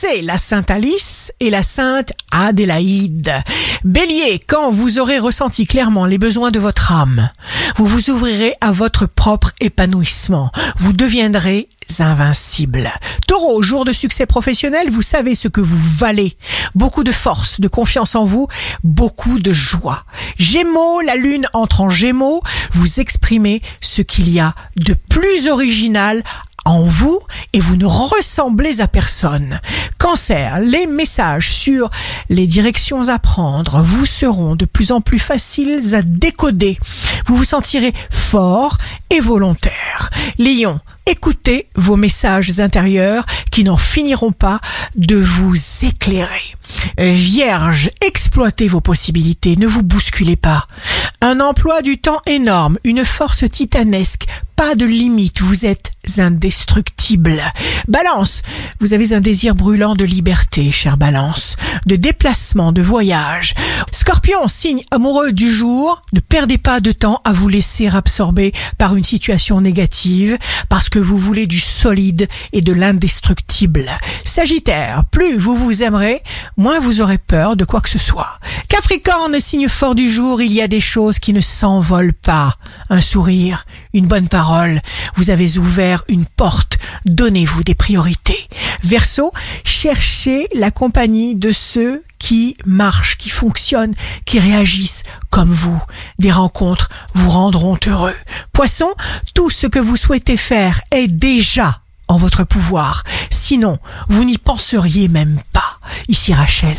c'est la Sainte Alice et la Sainte Adélaïde. Bélier, quand vous aurez ressenti clairement les besoins de votre âme, vous vous ouvrirez à votre propre épanouissement. Vous deviendrez invincible. Taureau, jour de succès professionnel, vous savez ce que vous valez. Beaucoup de force, de confiance en vous, beaucoup de joie. Gémeaux, la lune entre en Gémeaux, vous exprimez ce qu'il y a de plus original en vous et vous ne ressemblez à personne. Cancer, les messages sur les directions à prendre vous seront de plus en plus faciles à décoder. Vous vous sentirez fort et volontaire. Lion, écoutez vos messages intérieurs qui n'en finiront pas de vous éclairer. Vierge, exploitez vos possibilités, ne vous bousculez pas. Un emploi du temps énorme, une force titanesque, pas de limite, vous êtes indestructible. Balance, vous avez un désir brûlant de liberté, chère Balance, de déplacement, de voyage. Scorpion, signe amoureux du jour, ne perdez pas de temps à vous laisser absorber par une situation négative parce que vous voulez du solide et de l'indestructible. Sagittaire, plus vous vous aimerez, moins vous aurez peur de quoi que ce soit. Capricorne, signe fort du jour, il y a des choses qui ne s'envolent pas. Un sourire, une bonne parole, vous avez ouvert une porte, donnez-vous des priorités. Verseau, cherchez la compagnie de ceux qui marchent, qui fonctionnent, qui réagissent comme vous. Des rencontres vous rendront heureux. Poisson, tout ce que vous souhaitez faire est déjà en votre pouvoir. Sinon, vous n'y penseriez même pas. Ici Rachel,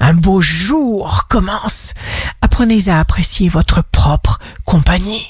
un beau jour commence. Apprenez à apprécier votre propre compagnie.